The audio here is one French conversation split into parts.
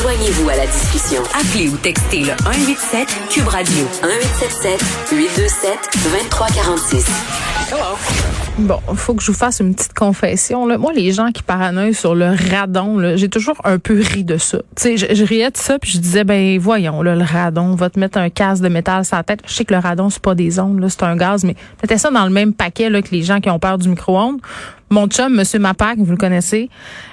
Joignez-vous à la discussion. Appelez ou textez le 187 Cube Radio 1877 827 2346. Bon, il faut que je vous fasse une petite confession. Là. Moi, les gens qui paranoïent sur le radon, j'ai toujours un peu ri de ça. Tu sais, je, riais de ça, puis je disais, ben voyons, là, le radon, on va te mettre un casque de métal sur la tête. Je sais que le radon, c'est pas des ondes, c'est un gaz, mais mettez ça dans le même paquet là, que les gens qui ont peur du micro-ondes. Mon chum, Monsieur Mapac, vous le connaissez,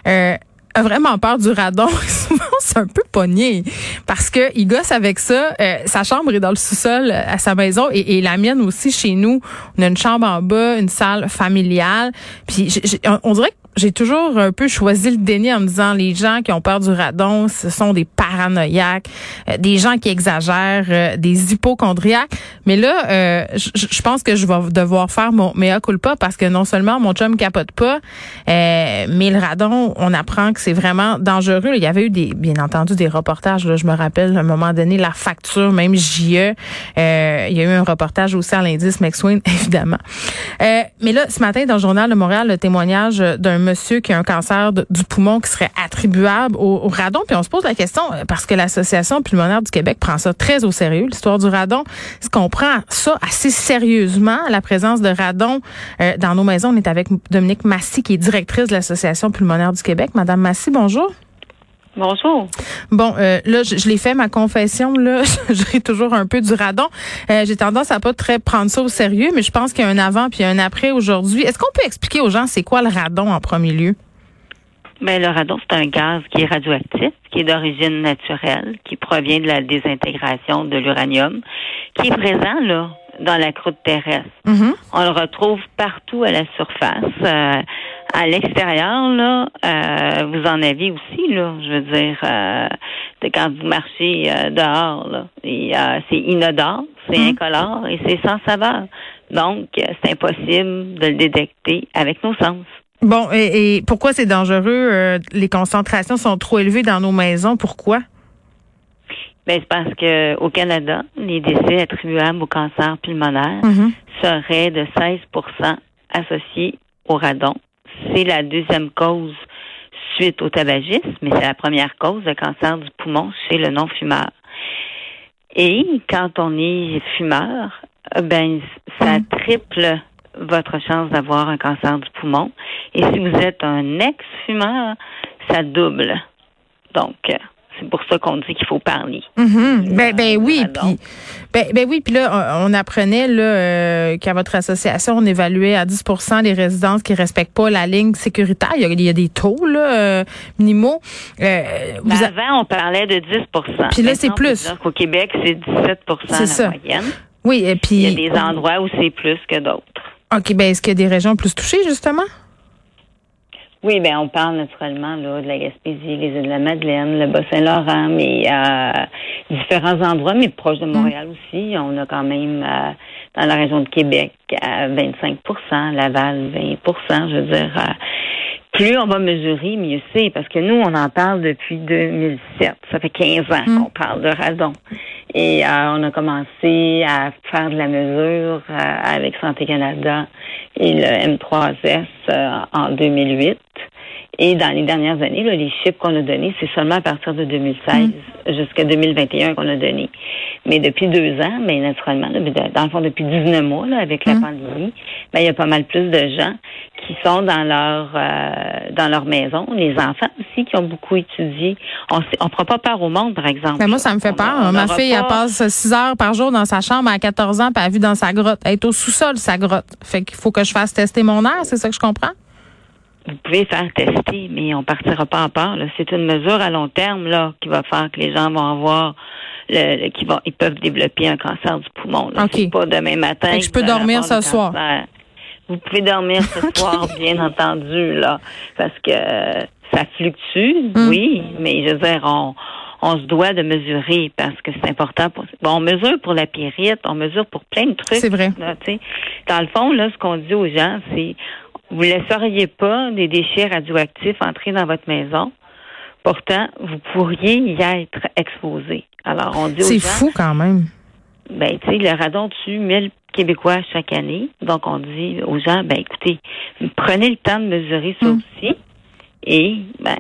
euh, a vraiment peur du radon. Un peu pogné parce que il gosse avec ça. Euh, sa chambre est dans le sous-sol euh, à sa maison et, et, la mienne aussi chez nous. On a une chambre en bas, une salle familiale. Puis j on dirait que j'ai toujours un peu choisi le déni en me disant les gens qui ont peur du radon, ce sont des paranoïaques, euh, des gens qui exagèrent, euh, des hypochondriaques. Mais là, euh, je pense que je vais devoir faire mon mea culpa parce que non seulement mon chum capote pas, mais le radon, on apprend que c'est vraiment dangereux. Il y avait eu des, bien entendu, des reportages. Là, je me rappelle à un moment donné la facture, même JE. il y a eu un reportage aussi à l'indice McSween, évidemment. mais là, ce matin, dans le journal de Montréal, le témoignage d'un monsieur qui a un cancer du poumon qui serait attribuable au, radon. Puis on se pose la question, euh, parce que l'Association pulmonaire du Québec prend ça très au sérieux, l'histoire du radon. Est-ce qu'on prend ça assez sérieusement, la présence de radon euh, dans nos maisons? On est avec Dominique Massy, qui est directrice de l'Association pulmonaire du Québec. Madame Massy, bonjour. Bonjour. Bon, euh, là, je, l'ai fait ma confession. Là, je ris toujours un peu du radon. Euh, J'ai tendance à pas très prendre ça au sérieux, mais je pense qu'il y a un avant puis un après aujourd'hui. Est-ce qu'on peut expliquer aux gens c'est quoi le radon en premier lieu? Ben, le radon, c'est un gaz qui est radioactif, qui est d'origine naturelle, qui provient de la désintégration de l'uranium, qui est présent là dans la croûte terrestre. Mm-hmm. On le retrouve partout à la surface. Euh, à l'extérieur, là, euh, vous en avez aussi, là. Je veux dire, euh, quand vous marchez euh, dehors, là, c'est inodore, c'est hum. incolore et c'est sans saveur. Donc, c'est impossible de le détecter avec nos sens. Bon, et, pourquoi c'est dangereux? les concentrations sont trop élevées dans nos maisons? Pourquoi? Ben, c'est parce que au Canada, les décès attribuables au cancer pulmonaire hum seraient de 16% associés au radon c'est la deuxième cause suite au tabagisme, mais c'est la première cause de cancer du poumon chez le non-fumeur. Et quand on est fumeur, ben ça mm. triple votre chance d'avoir un cancer du poumon. Et si vous êtes un ex-fumeur, ça double. Donc, c'est pour ça qu'on dit qu'il faut parler. Mm-hmm. Ben, ben oui, puis ben, ben, oui, puis là on, apprenait là euh, qu'à votre association on évaluait à 10% les résidences qui respectent pas la ligne sécuritaire. Il y a, des taux là euh, minimaux. Euh, ben, avant on parlait de 10% Puis là c'est plus. Au Québec c'est 17 la ça. moyenne. Oui, et puis il y a des endroits où c'est plus que d'autres. OK, ben est-ce qu'il y a des régions plus touchées justement? Oui, ben on parle naturellement là, de la Gaspésie, les îles de la Madeleine, le Bas-Saint-Laurent, mais euh, différents endroits, mais proches de Montréal aussi. On a quand même euh, dans la région de Québec à 25% Laval 20% je veux dire. Euh, plus on va mesurer, mieux c'est, parce que nous, on en parle depuis 2007. Ça fait 15 ans mm. qu'on parle de radon. Et euh, on a commencé à faire de la mesure euh, avec Santé Canada et le M3S euh, en 2008. Et dans les dernières années, là, les chiffres qu'on a donnés, c'est seulement à partir de 2016 mm. jusqu'à 2021 qu'on a donné. Mais depuis deux ans, mais naturellement, dans le fond, depuis 19 mois, là, avec la mm. pandémie, ben, il y a pas mal plus de gens qui sont dans leur euh, dans leur maison, les enfants aussi qui ont beaucoup étudié. On on prend pas peur au monde, par exemple. Mais moi, ça me fait peur. Ma fille, elle passe 6 heures par jour dans sa chambre à 14 ans, puis elle vit dans sa grotte. Elle est au sous-sol, sa grotte. Fait qu'il faut que je fasse tester mon air, c'est ça que je comprends? Vous pouvez faire tester, mais on partira pas en part. C'est une mesure à long terme là qui va faire que les gens vont avoir le, qui vont ils peuvent développer un cancer du poumon. C'est pas demain matin. je peux dormir ce soir. Vous pouvez dormir ce soir, bien entendu, là, parce que ça fluctue, mm. oui, mais je veux dire, on, on se doit de mesurer parce que c'est important. Pour, bon, on mesure pour la pyrite, on mesure pour plein de trucs. C'est vrai. dans le fond, là, ce qu'on dit aux gens, c'est vous ne laisseriez pas des déchets radioactifs entrer dans votre maison. Pourtant, vous pourriez y être exposé. Alors, on dit C'est fou quand même. Ben, tu sais, le radon tue 1000 Québécois chaque année. Donc, on dit aux gens, ben, écoutez, prenez le temps de mesurer ça hmm. aussi. Et, ben,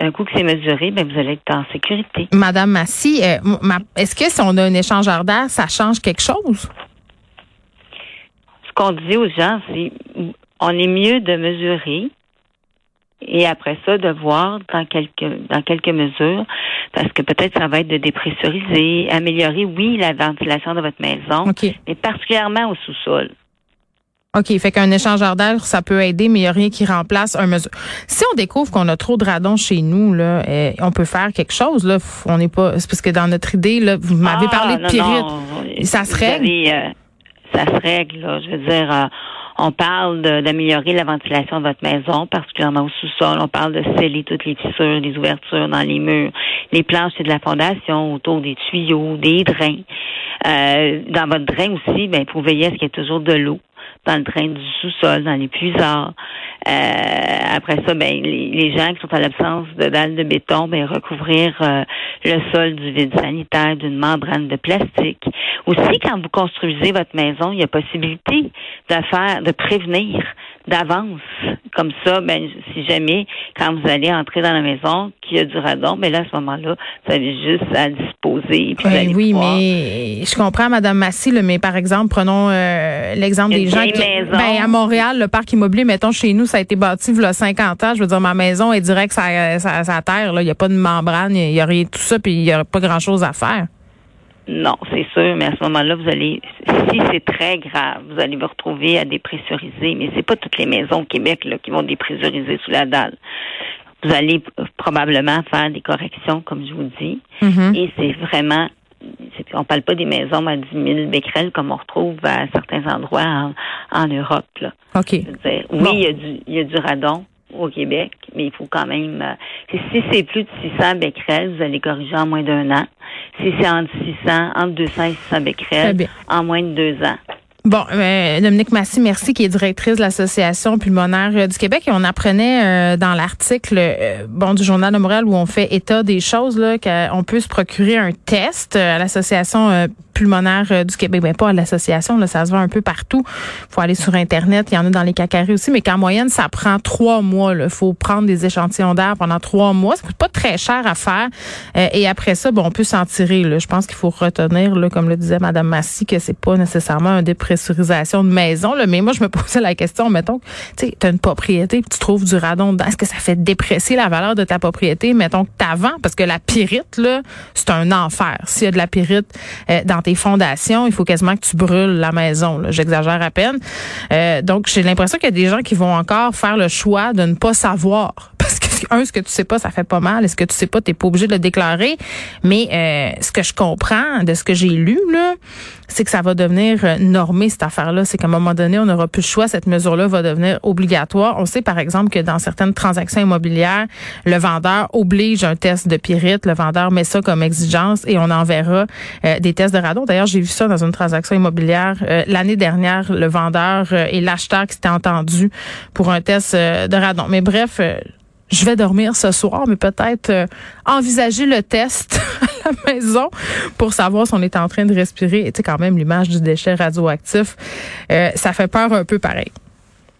un coup que c'est mesuré, ben vous allez être en sécurité. Madame Massy, euh, est-ce que si on a un échangeur d'air, ça change quelque chose? Ce qu'on dit aux gens, c'est on est mieux de mesurer et après ça de voir dans quelques dans quelques mesures parce que peut-être ça va être de dépressuriser, améliorer oui la ventilation de votre maison, mais particulièrement au sous-sol. OK, fait qu'un échangeur d'air, ça peut aider, mais il n'y a rien qui remplace un mesure. Si on découvre qu'on a trop de radon chez nous, là, eh, on peut faire quelque chose, là. On n'est pas. C'est parce que dans notre idée, là, vous m'avez ah, parlé de pyrite. ça se règle? Euh, ça se règle, là. Je veux dire, euh, on parle d'améliorer la ventilation de votre maison, particulièrement au sous-sol. On parle de sceller toutes les fissures, les ouvertures dans les murs, les planches et de la fondation, autour des tuyaux, des drains. Euh, dans votre drain aussi, ben, pour veiller à ce qu'il y ait toujours de l'eau dans le drain du sous-sol, dans les puisards. Euh, après ça, ben, les, gens qui sont à l'absence de dalles de béton, ben, recouvrir euh, le sol du vide sanitaire d'une membrane de plastique. Aussi, quand vous construisez votre maison, il y a possibilité de faire, de prévenir d'avance. Comme ça, ben, si jamais, quand vous allez entrer dans la maison, qu'il y a du radon, mais ben là, à ce moment-là, vous avez juste à disposer. Ben oui, mais je comprends, Madame Massy, mais par exemple, prenons euh, l'exemple des gens qui, ben, à Montréal, le parc immobilier, mettons, chez nous, ça a été bâti il y a 50 ans. Je veux dire, ma maison est direct à sa terre. Il n'y a pas de membrane, il n'y a rien de tout ça, puis il n'y a pas grand-chose à faire. Non, c'est sûr, mais à ce moment-là, vous allez, si c'est très grave, vous allez vous retrouver à dépressuriser, mais c'est pas toutes les maisons au Québec là, qui vont dépressuriser sous la dalle. Vous allez probablement faire des corrections, comme je vous dis, mm-hmm. et c'est vraiment on parle pas des maisons à 10 000 becquerels comme on retrouve à certains endroits en, Europe. Là. OK. oui, il y, a du, il y a du radon au Québec, mais il faut quand même... Euh, si c'est plus de 600 becquerels, vous allez corriger en moins d'un an. Si c'est entre 600, entre 200 et 600 becquerels, en moins de deux ans. Bon, euh, Dominique Massy, merci, qui est directrice de l'Association pulmonaire euh, du Québec. Et on apprenait euh, dans l'article bon du Journal de Montréal où on fait état des choses, là, qu'on peut se procurer un test à l'Association pulmonaire du Québec. Ben, pas à l'association, là, ça se voit un peu partout. faut aller sur Internet, il y en a dans les cacaries aussi, mais qu'en moyenne, ça prend trois mois. Il faut prendre des échantillons d'air pendant trois mois. Ça coûte pas très cher à faire. et après ça, bon, on peut s'en tirer. Là. Je pense qu'il faut retenir, là, comme le disait Mme Massy, que c'est pas nécessairement un dépression de maison. Là. Mais moi, je me posais la question, mettons, tu as une propriété tu trouves du radon dedans. Est-ce que ça fait dépresser la valeur de ta propriété, mettons, que t'avant? Parce que la pyrite, là, c'est un enfer. S'il y a de la pyrite euh, dans tes fondations, il faut quasiment que tu brûles la maison. J'exagère à peine. Euh, donc, j'ai l'impression qu'il y a des gens qui vont encore faire le choix de ne pas savoir. un, ce que tu sais pas, ça fait pas mal. Est-ce que tu sais pas, t'es pas obligé de le déclarer. Mais euh, ce que je comprends de ce que j'ai lu, là, c'est que ça va devenir euh, normé, cette affaire-là. C'est qu'à un moment donné, on n'aura plus le choix. Cette mesure-là va devenir obligatoire. On sait, par exemple, que dans certaines transactions immobilières, le vendeur oblige un test de pyrite. Le vendeur met ça comme exigence et on enverra euh, des tests de radon. D'ailleurs, j'ai vu ça dans une transaction immobilière l'année dernière. Le vendeur et l'acheteur qui s'étaient entendus pour un test de radon. Mais bref, je vais dormir ce soir, mais peut-être euh, envisager le test à la maison pour savoir si on est en train de respirer. Et quand même, l'image du déchet radioactif, euh, ça fait peur un peu pareil.